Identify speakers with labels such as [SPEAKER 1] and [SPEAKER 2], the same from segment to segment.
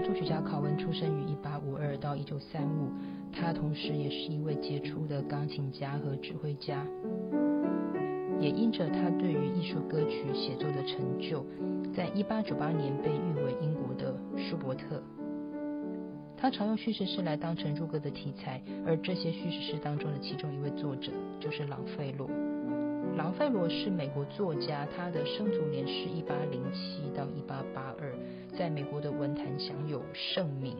[SPEAKER 1] 作曲家考文出生于1852到1935，他同时也是一位杰出的钢琴家和指挥家。也因着他对于艺术歌曲写作的成就，在1898年被誉为英国的舒伯特。他常用叙事诗来当成入歌的题材，而这些叙事诗当中的其中一位作者就是朗费洛。朗费罗是美国作家，他的生卒年是一八零七有盛名。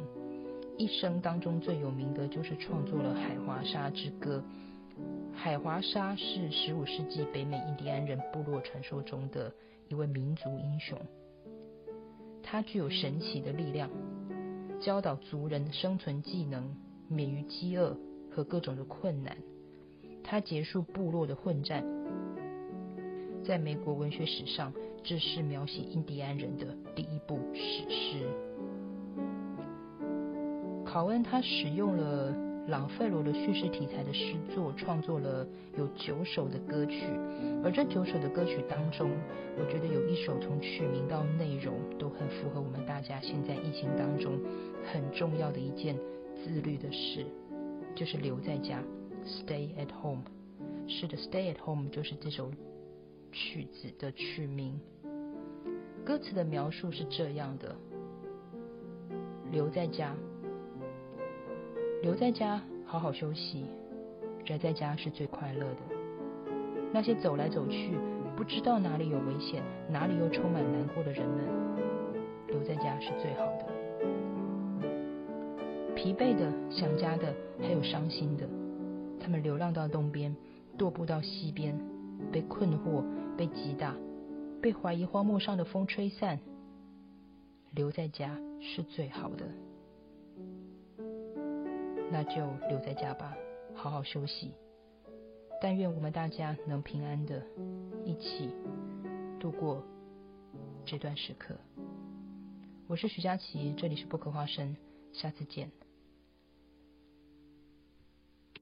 [SPEAKER 1] 一生当中最有名的就是创作了《海华沙之歌》。海华沙是十五世纪北美印第安人部落传说中的一位民族英雄，他具有神奇的力量。教导族人生存技能，免于饥饿和各种的困难。他结束部落的混战，在美国文学史上，这是描写印第安人的第一部史诗。考恩他使用了朗费罗的叙事题材的诗作，创作了有九首的歌曲。而这九首的歌曲当中，我觉得有一首从曲名到内容都很符合我们大家现在疫情当中。很重要的一件自律的事，就是留在家，stay at home。是的，stay at home 就是这首曲子的曲名。歌词的描述是这样的：留在家，留在家好好休息，宅在家是最快乐的。那些走来走去，不知道哪里有危险，哪里又充满难过的人们，留在家是最好的。疲惫的、想家的，还有伤心的，他们流浪到东边，踱步到西边，被困惑、被击打、被怀疑荒漠上的风吹散。留在家是最好的，那就留在家吧，好好休息。但愿我们大家能平安的一起度过这段时刻。我是徐佳琪，这里是不可花生，下次见。